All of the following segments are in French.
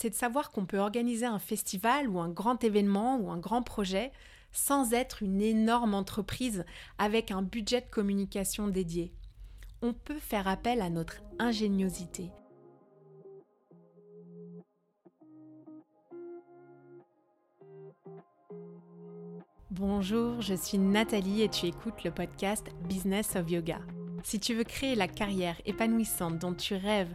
c'est de savoir qu'on peut organiser un festival ou un grand événement ou un grand projet sans être une énorme entreprise avec un budget de communication dédié. On peut faire appel à notre ingéniosité. Bonjour, je suis Nathalie et tu écoutes le podcast Business of Yoga. Si tu veux créer la carrière épanouissante dont tu rêves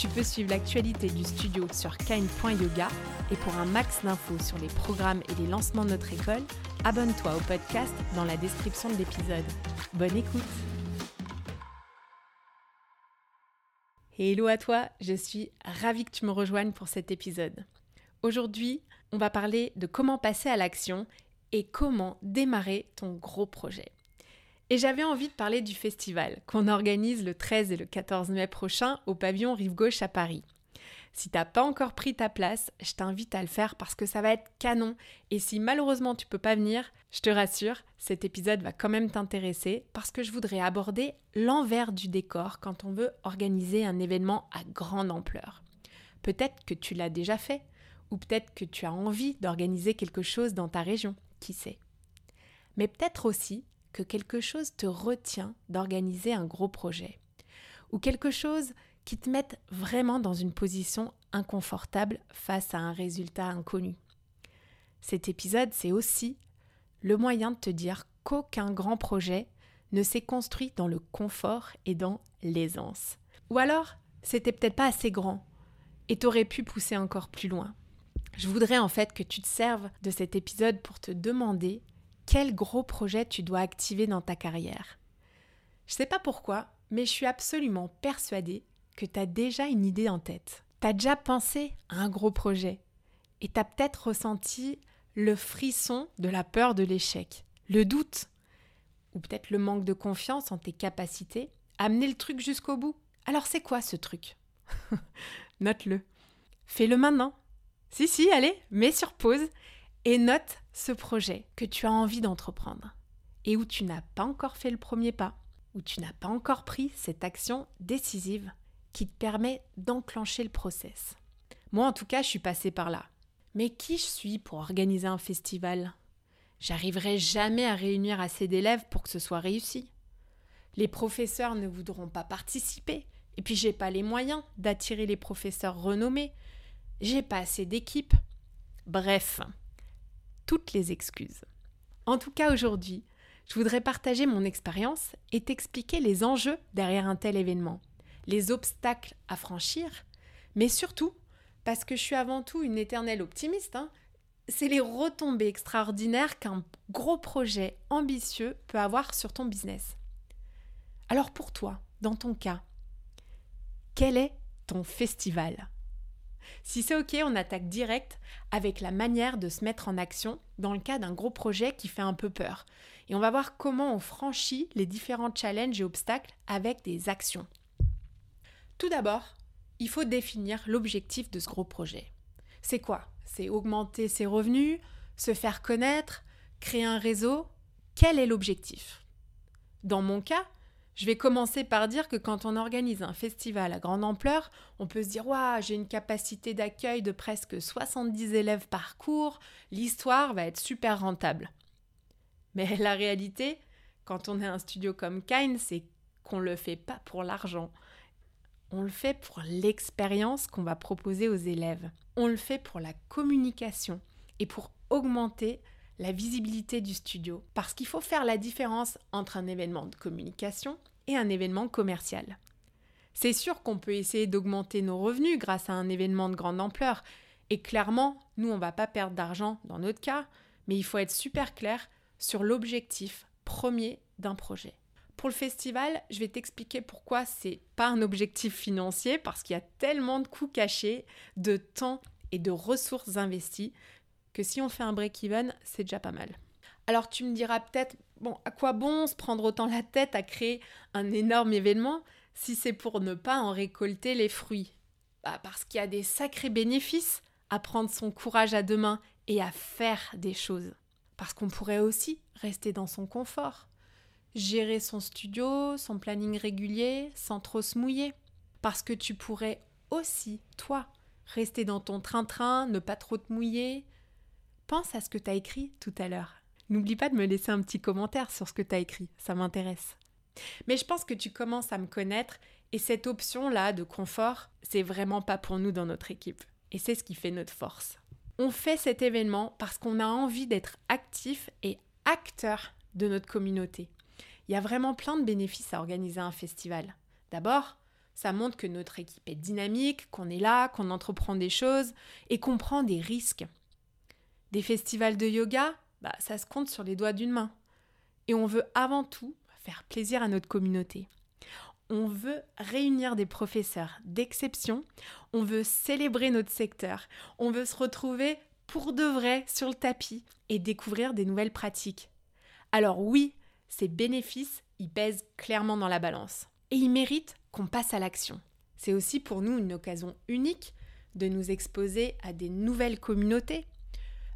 Tu peux suivre l'actualité du studio sur kind.yoga et pour un max d'infos sur les programmes et les lancements de notre école, abonne-toi au podcast dans la description de l'épisode. Bonne écoute hello à toi, je suis ravie que tu me rejoignes pour cet épisode. Aujourd'hui, on va parler de comment passer à l'action et comment démarrer ton gros projet. Et j'avais envie de parler du festival qu'on organise le 13 et le 14 mai prochain au pavillon Rive Gauche à Paris. Si t'as pas encore pris ta place, je t'invite à le faire parce que ça va être canon. Et si malheureusement tu peux pas venir, je te rassure, cet épisode va quand même t'intéresser parce que je voudrais aborder l'envers du décor quand on veut organiser un événement à grande ampleur. Peut-être que tu l'as déjà fait, ou peut-être que tu as envie d'organiser quelque chose dans ta région, qui sait. Mais peut-être aussi que quelque chose te retient d'organiser un gros projet, ou quelque chose qui te mette vraiment dans une position inconfortable face à un résultat inconnu. Cet épisode, c'est aussi le moyen de te dire qu'aucun grand projet ne s'est construit dans le confort et dans l'aisance. Ou alors, c'était peut-être pas assez grand et t'aurais pu pousser encore plus loin. Je voudrais en fait que tu te serves de cet épisode pour te demander quel gros projet tu dois activer dans ta carrière. Je sais pas pourquoi, mais je suis absolument persuadée que tu as déjà une idée en tête. Tu as déjà pensé à un gros projet et tu as peut-être ressenti le frisson de la peur de l'échec, le doute ou peut-être le manque de confiance en tes capacités à mener le truc jusqu'au bout. Alors c'est quoi ce truc? Note-le. Fais-le maintenant. Si, si, allez, mets sur pause et note ce projet que tu as envie d'entreprendre et où tu n'as pas encore fait le premier pas, où tu n'as pas encore pris cette action décisive qui te permet d'enclencher le process. Moi, en tout cas, je suis passée par là. Mais qui je suis pour organiser un festival? J'arriverai jamais à réunir assez d'élèves pour que ce soit réussi. Les professeurs ne voudront pas participer, et puis j'ai pas les moyens d'attirer les professeurs renommés. J'ai pas assez d'équipe. Bref, toutes les excuses. En tout cas, aujourd'hui, je voudrais partager mon expérience et t'expliquer les enjeux derrière un tel événement, les obstacles à franchir, mais surtout, parce que je suis avant tout une éternelle optimiste, hein, c'est les retombées extraordinaires qu'un gros projet ambitieux peut avoir sur ton business. Alors pour toi, dans ton cas, quel est ton festival? Si c'est OK, on attaque direct avec la manière de se mettre en action dans le cas d'un gros projet qui fait un peu peur. Et on va voir comment on franchit les différents challenges et obstacles avec des actions. Tout d'abord, il faut définir l'objectif de ce gros projet. C'est quoi? C'est augmenter ses revenus, se faire connaître, créer un réseau? Quel est l'objectif? Dans mon cas, je vais commencer par dire que quand on organise un festival à grande ampleur, on peut se dire Waouh, j'ai une capacité d'accueil de presque 70 élèves par cours, l'histoire va être super rentable. Mais la réalité, quand on est un studio comme Kine, c'est qu'on ne le fait pas pour l'argent. On le fait pour l'expérience qu'on va proposer aux élèves. On le fait pour la communication et pour augmenter la visibilité du studio. Parce qu'il faut faire la différence entre un événement de communication un événement commercial. C'est sûr qu'on peut essayer d'augmenter nos revenus grâce à un événement de grande ampleur. Et clairement, nous, on ne va pas perdre d'argent dans notre cas, mais il faut être super clair sur l'objectif premier d'un projet. Pour le festival, je vais t'expliquer pourquoi c'est pas un objectif financier parce qu'il y a tellement de coûts cachés, de temps et de ressources investies que si on fait un break-even, c'est déjà pas mal. Alors tu me diras peut-être, bon, à quoi bon se prendre autant la tête à créer un énorme événement si c'est pour ne pas en récolter les fruits? Bah, Parce qu'il y a des sacrés bénéfices à prendre son courage à deux mains et à faire des choses. Parce qu'on pourrait aussi rester dans son confort, gérer son studio, son planning régulier, sans trop se mouiller. Parce que tu pourrais aussi, toi, rester dans ton train-train, ne pas trop te mouiller. Pense à ce que tu as écrit tout à l'heure. N'oublie pas de me laisser un petit commentaire sur ce que tu as écrit, ça m'intéresse. Mais je pense que tu commences à me connaître et cette option-là de confort, c'est vraiment pas pour nous dans notre équipe. Et c'est ce qui fait notre force. On fait cet événement parce qu'on a envie d'être actif et acteur de notre communauté. Il y a vraiment plein de bénéfices à organiser un festival. D'abord, ça montre que notre équipe est dynamique, qu'on est là, qu'on entreprend des choses et qu'on prend des risques. Des festivals de yoga, bah, ça se compte sur les doigts d'une main. Et on veut avant tout faire plaisir à notre communauté. On veut réunir des professeurs d'exception, on veut célébrer notre secteur, on veut se retrouver pour de vrai sur le tapis et découvrir des nouvelles pratiques. Alors oui, ces bénéfices, ils pèsent clairement dans la balance. Et ils méritent qu'on passe à l'action. C'est aussi pour nous une occasion unique de nous exposer à des nouvelles communautés.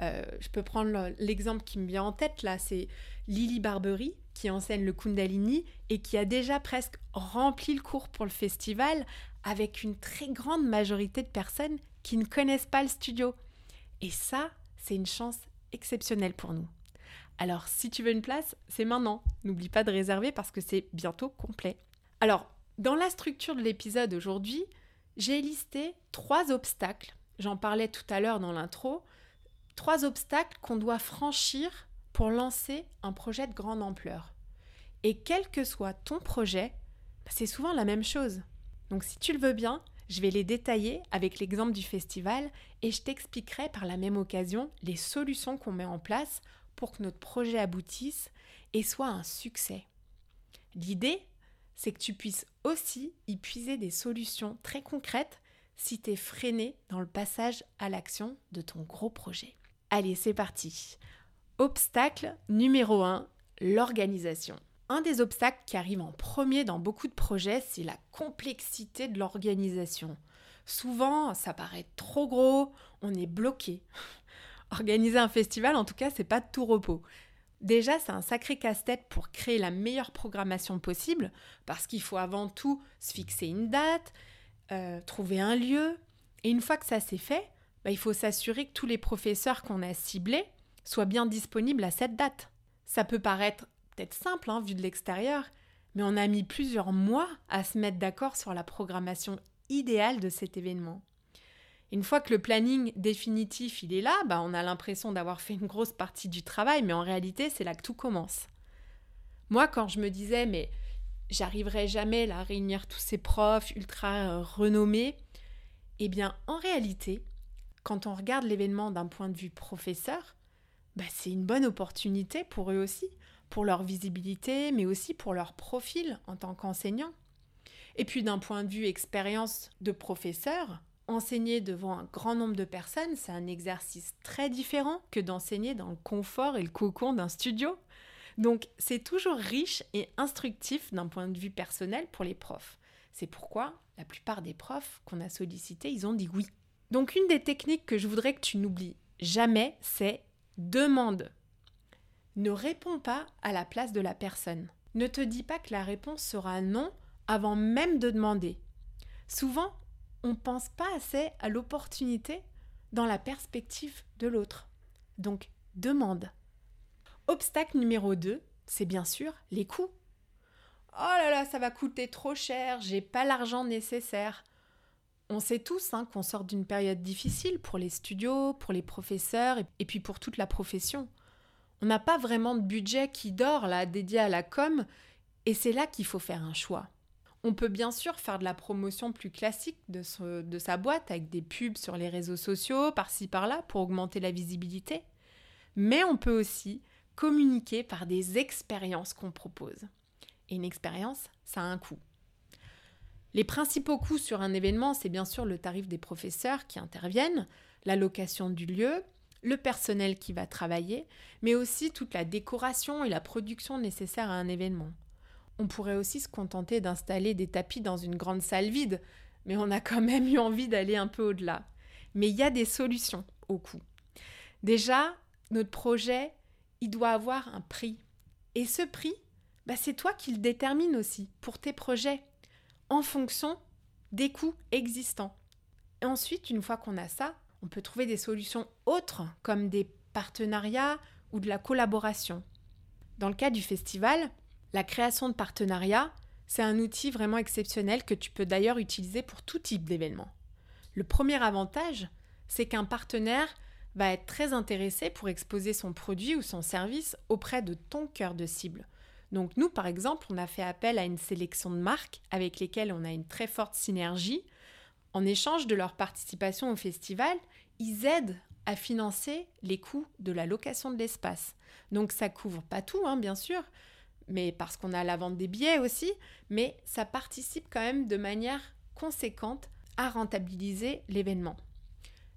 Euh, je peux prendre l'exemple qui me vient en tête là, c'est Lily Barbery qui enseigne le Kundalini et qui a déjà presque rempli le cours pour le festival avec une très grande majorité de personnes qui ne connaissent pas le studio. Et ça, c'est une chance exceptionnelle pour nous. Alors, si tu veux une place, c'est maintenant. N'oublie pas de réserver parce que c'est bientôt complet. Alors, dans la structure de l'épisode aujourd'hui, j'ai listé trois obstacles. J'en parlais tout à l'heure dans l'intro. Trois obstacles qu'on doit franchir pour lancer un projet de grande ampleur. Et quel que soit ton projet, bah, c'est souvent la même chose. Donc si tu le veux bien, je vais les détailler avec l'exemple du festival et je t'expliquerai par la même occasion les solutions qu'on met en place pour que notre projet aboutisse et soit un succès. L'idée, c'est que tu puisses aussi y puiser des solutions très concrètes si tu es freiné dans le passage à l'action de ton gros projet. Allez, c'est parti. Obstacle numéro 1, l'organisation. Un des obstacles qui arrive en premier dans beaucoup de projets, c'est la complexité de l'organisation. Souvent, ça paraît trop gros, on est bloqué. Organiser un festival, en tout cas, c'est pas de tout repos. Déjà, c'est un sacré casse-tête pour créer la meilleure programmation possible, parce qu'il faut avant tout se fixer une date, euh, trouver un lieu, et une fois que ça c'est fait, bah, il faut s'assurer que tous les professeurs qu'on a ciblés soit bien disponible à cette date. Ça peut paraître peut-être simple hein, vu de l'extérieur, mais on a mis plusieurs mois à se mettre d'accord sur la programmation idéale de cet événement. Une fois que le planning définitif il est là, bah on a l'impression d'avoir fait une grosse partie du travail, mais en réalité c'est là que tout commence. Moi quand je me disais mais j'arriverai jamais à réunir tous ces profs ultra euh, renommés, eh bien en réalité, quand on regarde l'événement d'un point de vue professeur, bah, c'est une bonne opportunité pour eux aussi, pour leur visibilité, mais aussi pour leur profil en tant qu'enseignant. Et puis d'un point de vue expérience de professeur, enseigner devant un grand nombre de personnes, c'est un exercice très différent que d'enseigner dans le confort et le cocon d'un studio. Donc c'est toujours riche et instructif d'un point de vue personnel pour les profs. C'est pourquoi la plupart des profs qu'on a sollicités, ils ont dit oui. Donc une des techniques que je voudrais que tu n'oublies jamais, c'est Demande. Ne réponds pas à la place de la personne. Ne te dis pas que la réponse sera non avant même de demander. Souvent, on ne pense pas assez à l'opportunité dans la perspective de l'autre. Donc, demande. Obstacle numéro 2, c'est bien sûr les coûts. Oh là là, ça va coûter trop cher, j'ai pas l'argent nécessaire. On sait tous hein, qu'on sort d'une période difficile pour les studios, pour les professeurs et puis pour toute la profession. On n'a pas vraiment de budget qui dort là dédié à la com et c'est là qu'il faut faire un choix. On peut bien sûr faire de la promotion plus classique de, de sa boîte avec des pubs sur les réseaux sociaux, par-ci par-là, pour augmenter la visibilité. Mais on peut aussi communiquer par des expériences qu'on propose. Et une expérience, ça a un coût. Les principaux coûts sur un événement, c'est bien sûr le tarif des professeurs qui interviennent, la location du lieu, le personnel qui va travailler, mais aussi toute la décoration et la production nécessaires à un événement. On pourrait aussi se contenter d'installer des tapis dans une grande salle vide, mais on a quand même eu envie d'aller un peu au-delà. Mais il y a des solutions au coût. Déjà, notre projet, il doit avoir un prix. Et ce prix, bah, c'est toi qui le détermines aussi pour tes projets, en fonction des coûts existants. Et ensuite, une fois qu'on a ça, on peut trouver des solutions autres comme des partenariats ou de la collaboration. Dans le cas du festival, la création de partenariats, c'est un outil vraiment exceptionnel que tu peux d'ailleurs utiliser pour tout type d'événement. Le premier avantage, c'est qu'un partenaire va être très intéressé pour exposer son produit ou son service auprès de ton cœur de cible. Donc nous, par exemple, on a fait appel à une sélection de marques avec lesquelles on a une très forte synergie en échange de leur participation au festival, ils aident à financer les coûts de la location de l'espace. Donc ça couvre pas tout, hein, bien sûr, mais parce qu'on a la vente des billets aussi, mais ça participe quand même de manière conséquente à rentabiliser l'événement.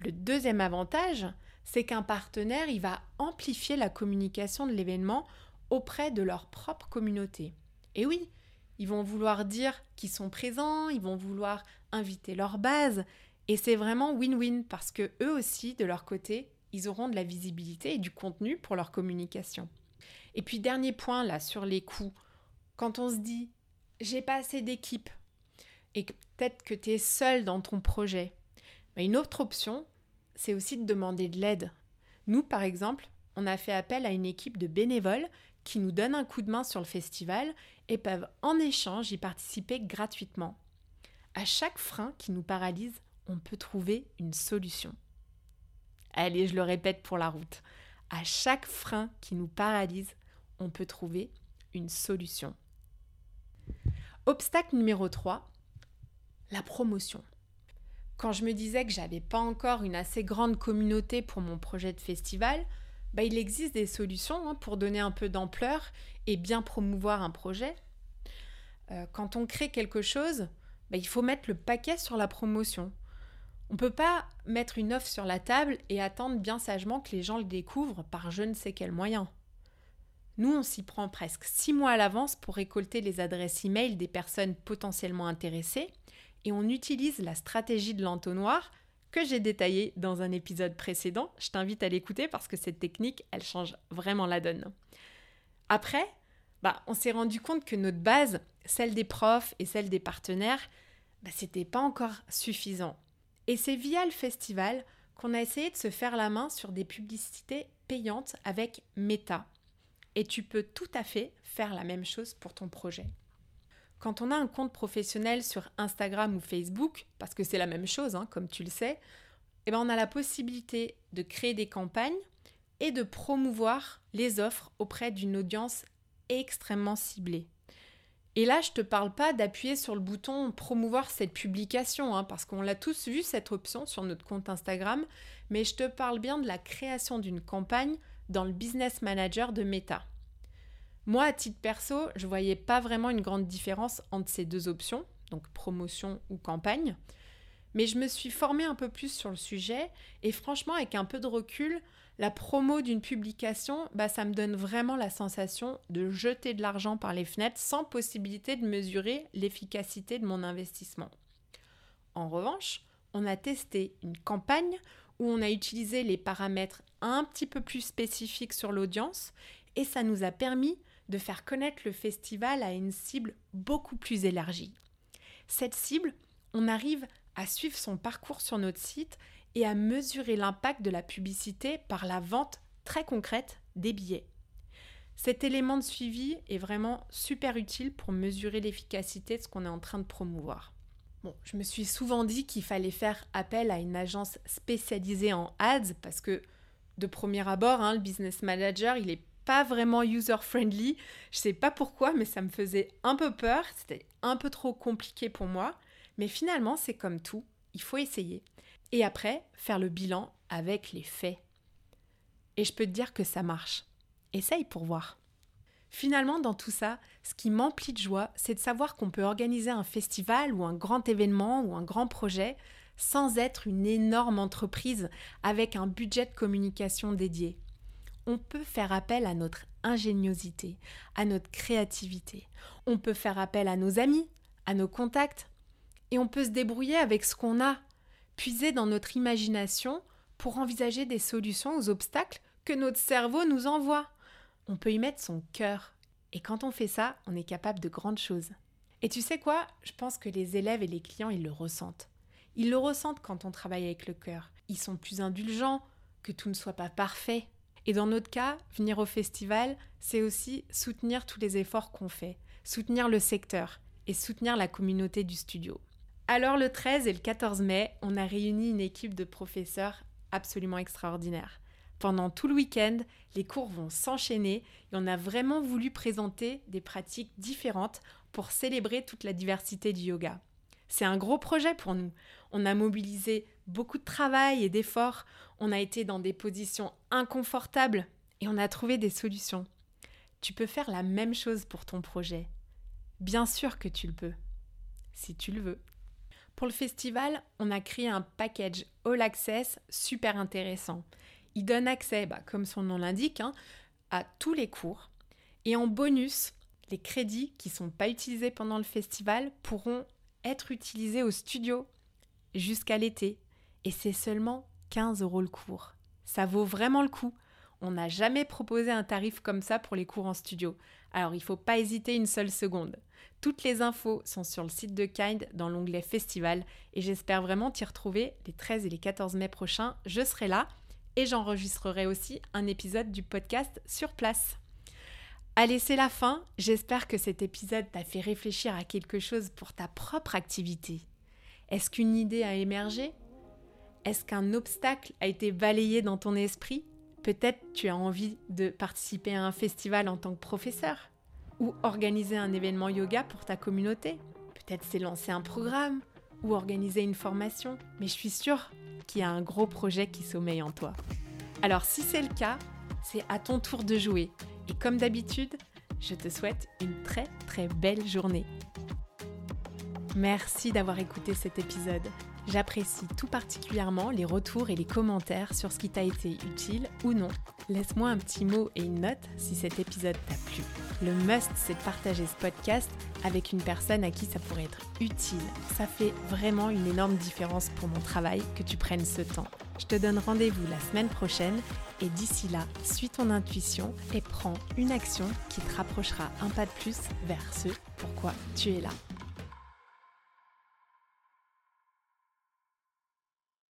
Le deuxième avantage, c'est qu'un partenaire, il va amplifier la communication de l'événement auprès de leur propre communauté. Et oui, ils vont vouloir dire qu'ils sont présents, ils vont vouloir inviter leur base. Et c'est vraiment win-win parce que eux aussi, de leur côté, ils auront de la visibilité et du contenu pour leur communication. Et puis dernier point là sur les coûts. Quand on se dit j'ai pas assez d'équipe et peut-être que tu es seul dans ton projet, une autre option, c'est aussi de demander de l'aide. Nous par exemple, on a fait appel à une équipe de bénévoles qui nous donnent un coup de main sur le festival et peuvent en échange y participer gratuitement. À chaque frein qui nous paralyse, on peut trouver une solution. Allez, je le répète pour la route. À chaque frein qui nous paralyse, on peut trouver une solution. Obstacle numéro 3, la promotion. Quand je me disais que j'avais pas encore une assez grande communauté pour mon projet de festival, bah, il existe des solutions hein, pour donner un peu d'ampleur et bien promouvoir un projet. Euh, quand on crée quelque chose, bah, il faut mettre le paquet sur la promotion. On ne peut pas mettre une offre sur la table et attendre bien sagement que les gens le découvrent par je ne sais quel moyen. Nous, on s'y prend presque six mois à l'avance pour récolter les adresses e-mail des personnes potentiellement intéressées et on utilise la stratégie de l'entonnoir que j'ai détaillée dans un épisode précédent. Je t'invite à l'écouter parce que cette technique, elle change vraiment la donne. Après, bah, on s'est rendu compte que notre base, celle des profs et celle des partenaires, bah, c'était pas encore suffisant. Et c'est via le festival qu'on a essayé de se faire la main sur des publicités payantes avec Meta. Et tu peux tout à fait faire la même chose pour ton projet. Quand on a un compte professionnel sur Instagram ou Facebook, parce que c'est la même chose, hein, comme tu le sais, eh ben on a la possibilité de créer des campagnes et de promouvoir les offres auprès d'une audience extrêmement ciblée. Et là, je ne te parle pas d'appuyer sur le bouton promouvoir cette publication, hein, parce qu'on l'a tous vu cette option sur notre compte Instagram, mais je te parle bien de la création d'une campagne dans le Business Manager de Meta. Moi, à titre perso, je voyais pas vraiment une grande différence entre ces deux options, donc promotion ou campagne, mais je me suis formée un peu plus sur le sujet et franchement, avec un peu de recul, la promo d'une publication, bah, ça me donne vraiment la sensation de jeter de l'argent par les fenêtres sans possibilité de mesurer l'efficacité de mon investissement. En revanche, on a testé une campagne où on a utilisé les paramètres un petit peu plus spécifiques sur l'audience et ça nous a permis de faire connaître le festival à une cible beaucoup plus élargie. Cette cible, on arrive à suivre son parcours sur notre site et à mesurer l'impact de la publicité par la vente très concrète des billets. Cet élément de suivi est vraiment super utile pour mesurer l'efficacité de ce qu'on est en train de promouvoir. Bon, je me suis souvent dit qu'il fallait faire appel à une agence spécialisée en ads parce que de premier abord, hein, le business manager, il n'est pas vraiment user-friendly. Je sais pas pourquoi, mais ça me faisait un peu peur. C'était un peu trop compliqué pour moi. Mais finalement, c'est comme tout. Il faut essayer. Et après, faire le bilan avec les faits. Et je peux te dire que ça marche. Essaye pour voir. Finalement, dans tout ça, ce qui m'emplit de joie, c'est de savoir qu'on peut organiser un festival ou un grand événement ou un grand projet sans être une énorme entreprise avec un budget de communication dédié. On peut faire appel à notre ingéniosité, à notre créativité. On peut faire appel à nos amis, à nos contacts, et on peut se débrouiller avec ce qu'on a, puiser dans notre imagination pour envisager des solutions aux obstacles que notre cerveau nous envoie. On peut y mettre son cœur. Et quand on fait ça, on est capable de grandes choses. Et tu sais quoi? Je pense que les élèves et les clients, ils le ressentent. Ils le ressentent quand on travaille avec le cœur. Ils sont plus indulgents, que tout ne soit pas parfait. Et dans notre cas, venir au festival, c'est aussi soutenir tous les efforts qu'on fait, soutenir le secteur et soutenir la communauté du studio. Alors le 13 et le 14 mai, on a réuni une équipe de professeurs absolument extraordinaires. Pendant tout le week-end, les cours vont s'enchaîner et on a vraiment voulu présenter des pratiques différentes pour célébrer toute la diversité du yoga. C'est un gros projet pour nous. On a mobilisé beaucoup de travail et d'efforts, on a été dans des positions inconfortables et on a trouvé des solutions. Tu peux faire la même chose pour ton projet. Bien sûr que tu le peux, si tu le veux. Pour le festival, on a créé un package All Access super intéressant. Il donne accès, bah, comme son nom l'indique, hein, à tous les cours. Et en bonus, les crédits qui ne sont pas utilisés pendant le festival pourront être utilisés au studio jusqu'à l'été. Et c'est seulement 15 euros le cours. Ça vaut vraiment le coup. On n'a jamais proposé un tarif comme ça pour les cours en studio. Alors il ne faut pas hésiter une seule seconde. Toutes les infos sont sur le site de Kind dans l'onglet Festival et j'espère vraiment t'y retrouver les 13 et les 14 mai prochains. Je serai là et j'enregistrerai aussi un épisode du podcast sur place. Allez, c'est la fin. J'espère que cet épisode t'a fait réfléchir à quelque chose pour ta propre activité. Est-ce qu'une idée a émergé? Est-ce qu'un obstacle a été balayé dans ton esprit? Peut-être tu as envie de participer à un festival en tant que professeur ou organiser un événement yoga pour ta communauté. Peut-être c'est lancer un programme ou organiser une formation, mais je suis sûre qu'il y a un gros projet qui sommeille en toi. Alors si c'est le cas, c'est à ton tour de jouer. Et comme d'habitude, je te souhaite une très très belle journée. Merci d'avoir écouté cet épisode. J'apprécie tout particulièrement les retours et les commentaires sur ce qui t'a été utile ou non. Laisse-moi un petit mot et une note si cet épisode t'a plu. Le must, c'est de partager ce podcast avec une personne à qui ça pourrait être utile. Ça fait vraiment une énorme différence pour mon travail que tu prennes ce temps. Je te donne rendez-vous la semaine prochaine et d'ici là, suis ton intuition et prends une action qui te rapprochera un pas de plus vers ce pourquoi tu es là.